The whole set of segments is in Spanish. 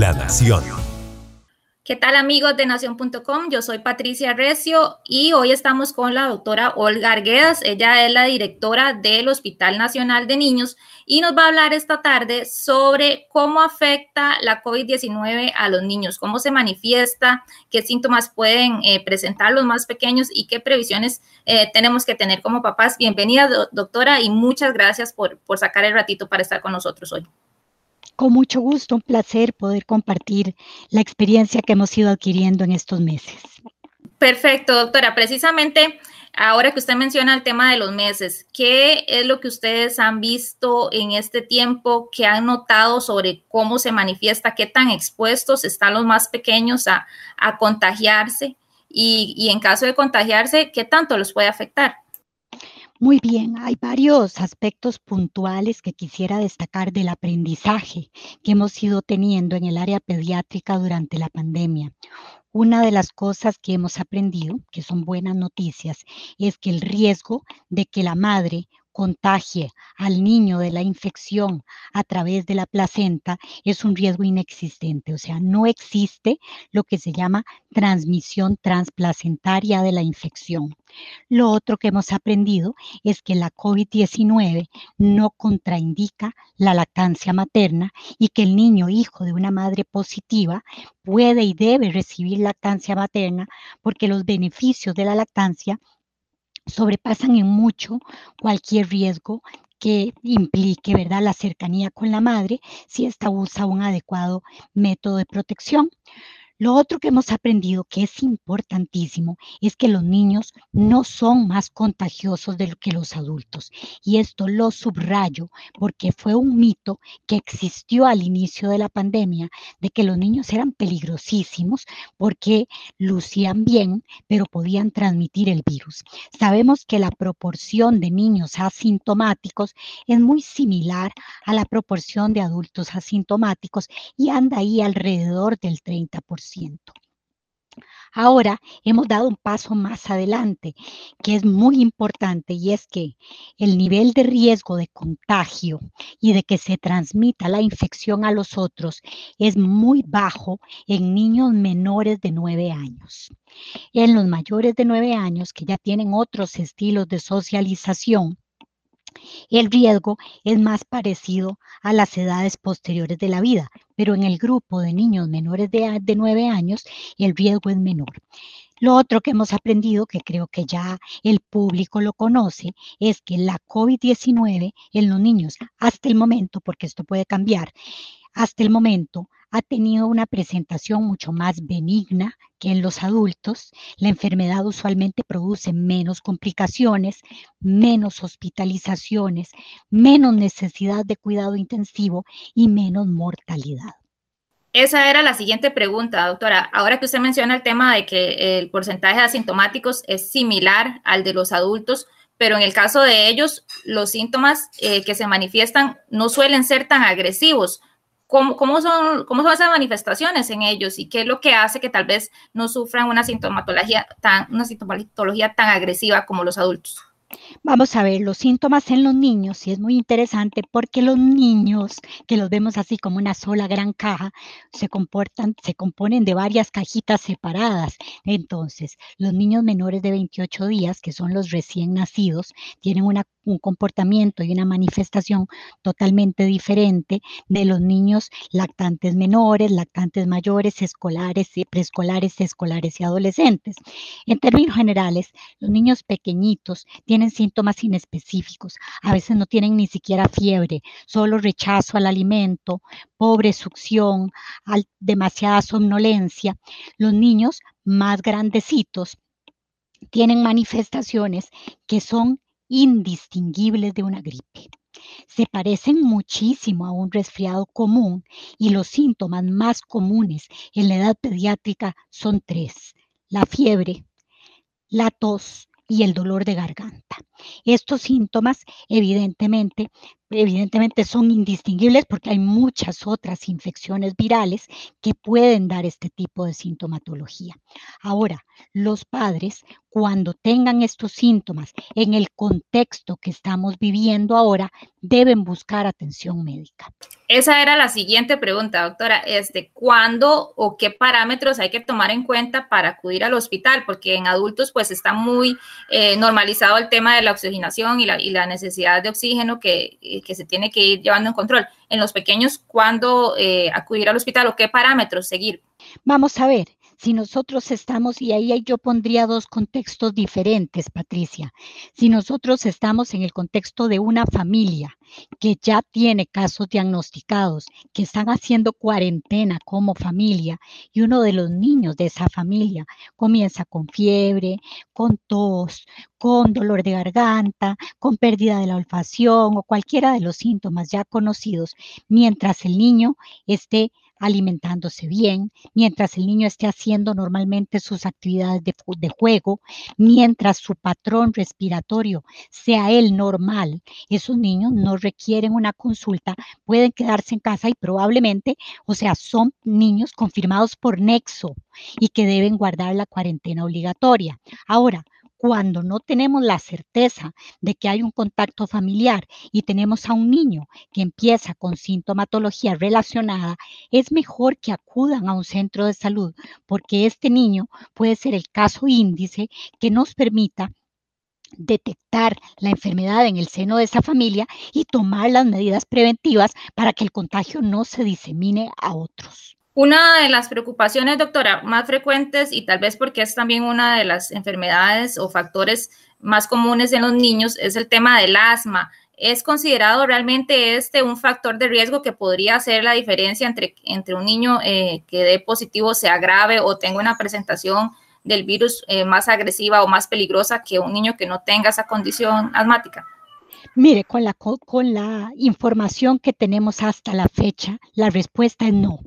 La Nación. ¿Qué tal amigos de nación.com? Yo soy Patricia Recio y hoy estamos con la doctora Olga Arguedas. Ella es la directora del Hospital Nacional de Niños y nos va a hablar esta tarde sobre cómo afecta la COVID-19 a los niños, cómo se manifiesta, qué síntomas pueden eh, presentar los más pequeños y qué previsiones eh, tenemos que tener como papás. Bienvenida, doctora, y muchas gracias por, por sacar el ratito para estar con nosotros hoy. Con mucho gusto, un placer poder compartir la experiencia que hemos ido adquiriendo en estos meses. Perfecto, doctora. Precisamente ahora que usted menciona el tema de los meses, ¿qué es lo que ustedes han visto en este tiempo, que han notado sobre cómo se manifiesta, qué tan expuestos están los más pequeños a, contagiarse y, y en caso de contagiarse, qué tanto los puede afectar? Muy bien, hay varios aspectos puntuales que quisiera destacar del aprendizaje que hemos ido teniendo en el área pediátrica durante la pandemia. Una de las cosas que hemos aprendido, que son buenas noticias, es que el riesgo de que la madre contagie al niño de la infección a través de la placenta es un riesgo inexistente, o sea, no existe lo que se llama transmisión transplacentaria de la infección. Lo otro que hemos aprendido es que la COVID-19 no contraindica la lactancia materna y que el niño hijo de una madre positiva puede y debe recibir lactancia materna porque los beneficios de la lactancia sobrepasan en mucho cualquier riesgo que implique, ¿verdad?, la cercanía con la madre si ésta usa un adecuado método de protección. Lo otro que hemos aprendido que es importantísimo es que los niños no son más contagiosos de lo que los adultos. Y esto lo subrayo porque fue un mito que existió al inicio de la pandemia de que los niños eran peligrosísimos porque lucían bien, pero podían transmitir el virus. Sabemos que la proporción de niños asintomáticos es muy similar a la proporción de adultos asintomáticos y anda ahí alrededor del 30%. Ahora hemos dado un paso más adelante, que es muy importante, y es que el nivel de riesgo de contagio y de que se transmita la infección a los otros es muy bajo en niños menores de 9 años. En los mayores de 9 años, que ya tienen otros estilos de socialización, el riesgo es más parecido a las edades posteriores de la vida, pero en el grupo de niños menores de, de 9 años el riesgo es menor. Lo otro que hemos aprendido, que creo que ya el público lo conoce, es que la COVID-19 en los niños, hasta el momento, porque esto puede cambiar, hasta el momento ha tenido una presentación mucho más benigna que en los adultos. La enfermedad usualmente produce menos complicaciones, menos hospitalizaciones, menos necesidad de cuidado intensivo y menos mortalidad. Esa era la siguiente pregunta, doctora. Ahora que usted menciona el tema de que el porcentaje de asintomáticos es similar al de los adultos, pero en el caso de ellos, los síntomas eh, que se manifiestan no suelen ser tan agresivos. ¿Cómo, son, ¿Cómo son esas manifestaciones en ellos y qué es lo que hace que tal vez no sufran una sintomatología tan, una sintomatología tan agresiva como los adultos? Vamos a ver los síntomas en los niños y es muy interesante porque los niños, que los vemos así como una sola gran caja, se comportan, se componen de varias cajitas separadas. Entonces, los niños menores de 28 días, que son los recién nacidos, tienen una un comportamiento y una manifestación totalmente diferente de los niños lactantes menores, lactantes mayores, escolares, preescolares, escolares y adolescentes. En términos generales, los niños pequeñitos tienen síntomas inespecíficos. A veces no tienen ni siquiera fiebre, solo rechazo al alimento, pobre succión, demasiada somnolencia. Los niños más grandecitos tienen manifestaciones que son indistinguibles de una gripe. Se parecen muchísimo a un resfriado común y los síntomas más comunes en la edad pediátrica son tres, la fiebre, la tos y el dolor de garganta. Estos síntomas evidentemente, evidentemente son indistinguibles porque hay muchas otras infecciones virales que pueden dar este tipo de sintomatología. Ahora, los padres, cuando tengan estos síntomas en el contexto que estamos viviendo ahora, deben buscar atención médica. Esa era la siguiente pregunta, doctora. Este, ¿Cuándo o qué parámetros hay que tomar en cuenta para acudir al hospital? Porque en adultos pues está muy eh, normalizado el tema de la oxigenación y la, necesidad de oxígeno que, eh, que, se tiene que ir llevando en control. En los pequeños, ¿cuándo eh, acudir al hospital o qué parámetros seguir? Vamos a ver, si nosotros estamos, y ahí yo pondría dos contextos diferentes, Patricia, si nosotros estamos en el contexto de una familia que ya tiene casos diagnosticados, que están haciendo cuarentena como familia, y uno de los niños de esa familia comienza con fiebre, con tos, con dolor de garganta, con pérdida de la olfacción o cualquiera de los síntomas ya conocidos, mientras el niño esté alimentándose bien, mientras el niño esté haciendo normalmente sus actividades de, juego, mientras su patrón respiratorio sea el normal, esos niños no requieren una consulta, pueden quedarse en casa y probablemente, o sea, son niños confirmados por nexo y que deben guardar la cuarentena obligatoria. Ahora, cuando no tenemos la certeza de que hay un contacto familiar y tenemos a un niño que empieza con sintomatología relacionada, es mejor que acudan a un centro de salud porque este niño puede ser el caso índice que nos permita detectar la enfermedad en el seno de esa familia y tomar las medidas preventivas para que el contagio no se disemine a otros. Una de las preocupaciones, doctora, más frecuentes y tal vez porque es también una de las enfermedades o factores más comunes en los niños es el tema del asma. ¿Es considerado realmente este un factor de riesgo que podría hacer la diferencia entre, entre un niño eh, que dé positivo, sea grave o tenga una presentación del virus eh, más agresiva o más peligrosa que un niño que no tenga esa condición asmática? Mire, con la, con la información que tenemos hasta la fecha, la respuesta es no.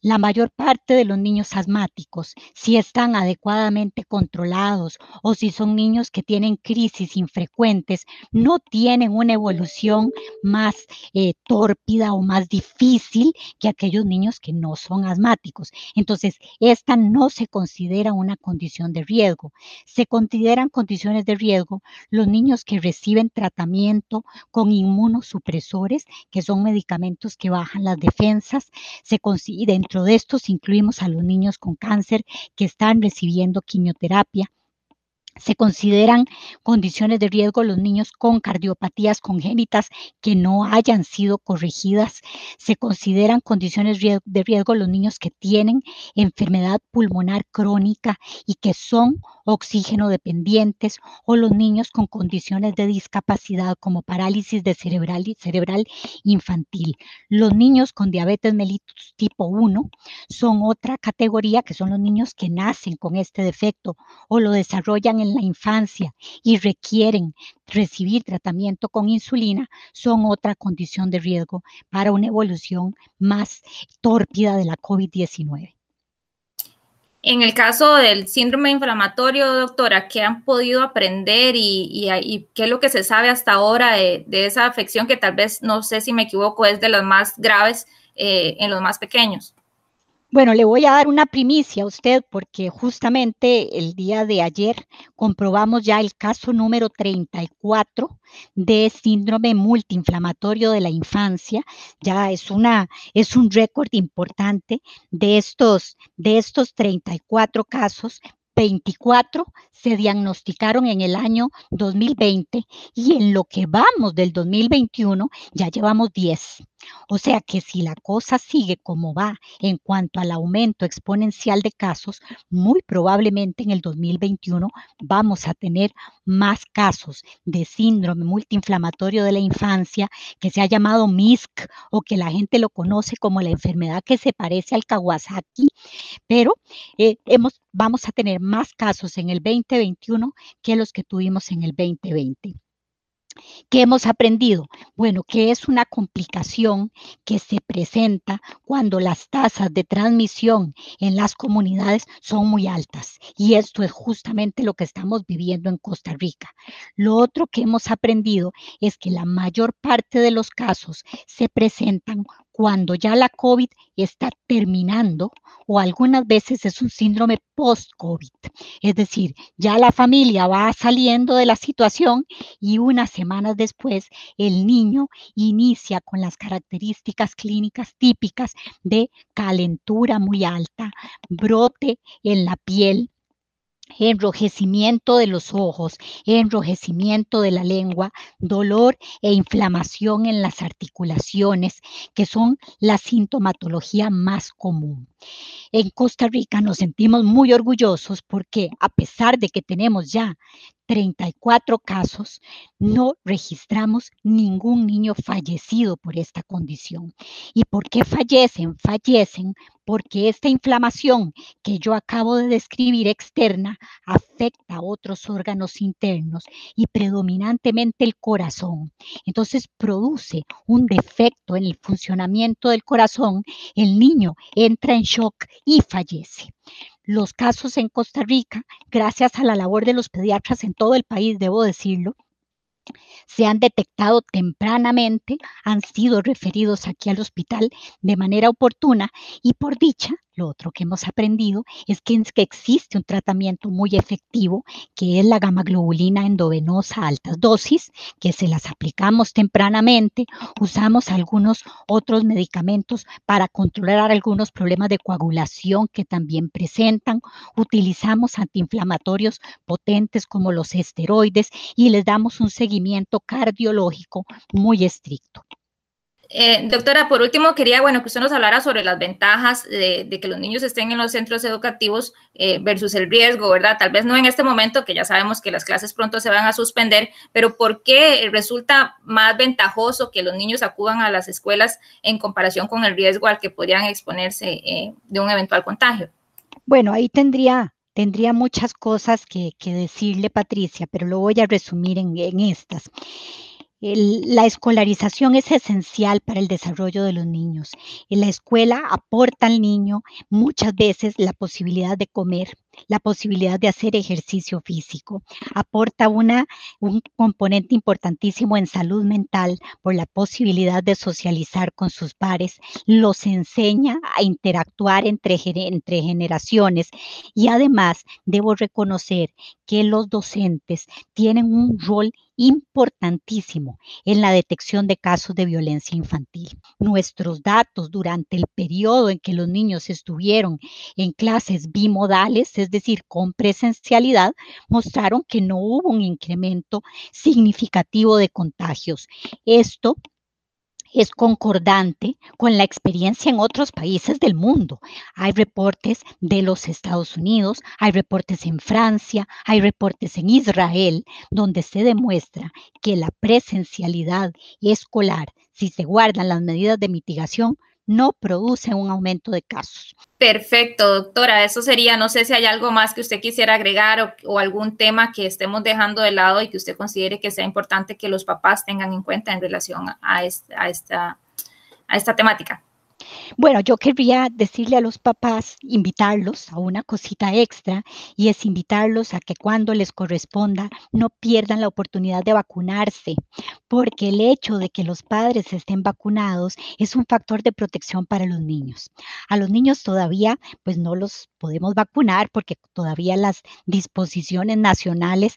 La mayor parte de los niños asmáticos, si están adecuadamente controlados o si son niños que tienen crisis infrecuentes, no tienen una evolución más eh, tórpida o más difícil que aquellos niños que no son asmáticos. Entonces, esta no se considera una condición de riesgo. Se consideran condiciones de riesgo los niños que reciben tratamiento con inmunosupresores, que son medicamentos que bajan las defensas. Se considera dentro de estos incluimos a los niños con cáncer que están recibiendo quimioterapia. Se consideran condiciones de riesgo los niños con cardiopatías congénitas que no hayan sido corregidas. Se consideran condiciones de riesgo los niños que tienen enfermedad pulmonar crónica y que son oxígeno dependientes o los niños con condiciones de discapacidad como parálisis de cerebral, cerebral infantil. Los niños con diabetes mellitus tipo 1 son otra categoría que son los niños que nacen con este defecto o lo desarrollan en la infancia y requieren recibir tratamiento con insulina, son otra condición de riesgo para una evolución más tórpida de la COVID-19. En el caso del síndrome inflamatorio, doctora, ¿qué han podido aprender y, qué es lo que se sabe hasta ahora de, esa afección que tal vez, no sé si me equivoco, es de las más graves eh, en los más pequeños? Bueno, le voy a dar una primicia a usted porque justamente el día de ayer comprobamos ya el caso número 34 de síndrome multiinflamatorio de la infancia. Ya es una es un récord importante de estos de estos 34 casos, 24 se diagnosticaron en el año 2020 y en lo que vamos del 2021 ya llevamos 10. O sea que si la cosa sigue como va en cuanto al aumento exponencial de casos, muy probablemente en el 2021 vamos a tener más casos de síndrome multiinflamatorio de la infancia que se ha llamado MISC o que la gente lo conoce como la enfermedad que se parece al Kawasaki, pero eh, hemos, vamos a tener más casos en el 2021 que los que tuvimos en el 2020. ¿Qué hemos aprendido? Bueno, que es una complicación que se presenta cuando las tasas de transmisión en las comunidades son muy altas. Y esto es justamente lo que estamos viviendo en Costa Rica. Lo otro que hemos aprendido es que la mayor parte de los casos se presentan cuando ya la COVID está terminando o algunas veces es un síndrome post-COVID. Es decir, ya la familia va saliendo de la situación y unas semanas después el niño inicia con las características clínicas típicas de calentura muy alta, brote en la piel, enrojecimiento de los ojos, enrojecimiento de la lengua, dolor e inflamación en las articulaciones, que son la sintomatología más común. En Costa Rica nos sentimos muy orgullosos porque a pesar de que tenemos ya 34 casos, no registramos ningún niño fallecido por esta condición. ¿Y por qué fallecen? Fallecen porque esta inflamación que yo acabo de describir externa afecta a otros órganos internos y predominantemente el corazón. Entonces produce un defecto en el funcionamiento del corazón, el niño entra en shock y fallece. Los casos en Costa Rica, gracias a la labor de los pediatras en todo el país, debo decirlo, se han detectado tempranamente, han sido referidos aquí al hospital de manera oportuna y por dicha lo otro que hemos aprendido es que, existe un tratamiento muy efectivo, que es la gamma globulina endovenosa a altas dosis, que se las aplicamos tempranamente. Usamos algunos otros medicamentos para controlar algunos problemas de coagulación que también presentan. Utilizamos antiinflamatorios potentes como los esteroides y les damos un seguimiento cardiológico muy estricto. Eh, doctora, por último, quería, bueno, que usted nos hablara sobre las ventajas de, que los niños estén en los centros educativos eh, versus el riesgo, ¿verdad? Tal vez no en este momento, que ya sabemos que las clases pronto se van a suspender, pero ¿por qué resulta más ventajoso que los niños acudan a las escuelas en comparación con el riesgo al que podrían exponerse eh, de un eventual contagio? Bueno, ahí tendría tendría muchas cosas que, decirle, Patricia, pero lo voy a resumir en, en estas la escolarización es esencial para el desarrollo de los niños. En la escuela aporta al niño muchas veces la posibilidad de comer, la posibilidad de hacer ejercicio físico. Aporta una, un componente importantísimo en salud mental por la posibilidad de socializar con sus pares. Los enseña a interactuar entre, entre generaciones y además debo reconocer que los docentes tienen un rol importantísimo en la detección de casos de violencia infantil. Nuestros datos durante el periodo en que los niños estuvieron en clases bimodales, es decir, con presencialidad, mostraron que no hubo un incremento significativo de contagios. Esto es concordante con la experiencia en otros países del mundo. Hay reportes de los Estados Unidos, hay reportes en Francia, hay reportes en Israel, donde se demuestra que la presencialidad escolar, si se guardan las medidas de mitigación, no produce un aumento de casos. Perfecto, doctora. Eso sería, no sé si hay algo más que usted quisiera agregar o, algún tema que estemos dejando de lado y que usted considere que sea importante que los papás tengan en cuenta en relación a, esta, a esta temática. Bueno, yo querría decirle a los papás, invitarlos a una cosita extra y es invitarlos a que cuando les corresponda no pierdan la oportunidad de vacunarse, porque el hecho de que los padres estén vacunados es un factor de protección para los niños. A los niños todavía pues no los podemos vacunar porque todavía las disposiciones nacionales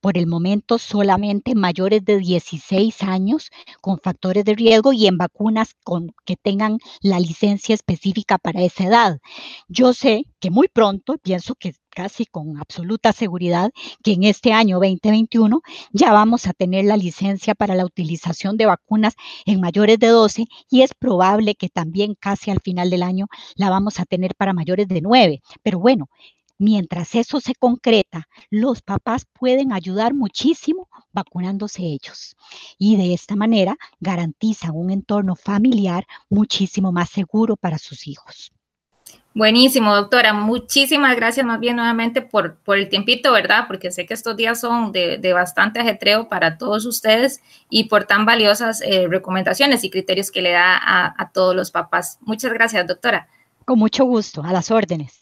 por el momento solamente mayores de 16 años con factores de riesgo y en vacunas con, que tengan la licencia específica para esa edad. Yo sé que muy pronto, pienso que casi con absoluta seguridad, que en este año 2021 ya vamos a tener la licencia para la utilización de vacunas en mayores de 12 y es probable que también casi al final del año la vamos a tener para mayores de 9. Pero bueno, Mientras eso se concreta, los papás pueden ayudar muchísimo vacunándose ellos y de esta manera garantizan un entorno familiar muchísimo más seguro para sus hijos. Buenísimo, doctora. Muchísimas gracias más bien nuevamente por, por el tiempito, ¿verdad? Porque sé que estos días son de, bastante ajetreo para todos ustedes y por tan valiosas eh, recomendaciones y criterios que le da a, a todos los papás. Muchas gracias, doctora. Con mucho gusto, a las órdenes.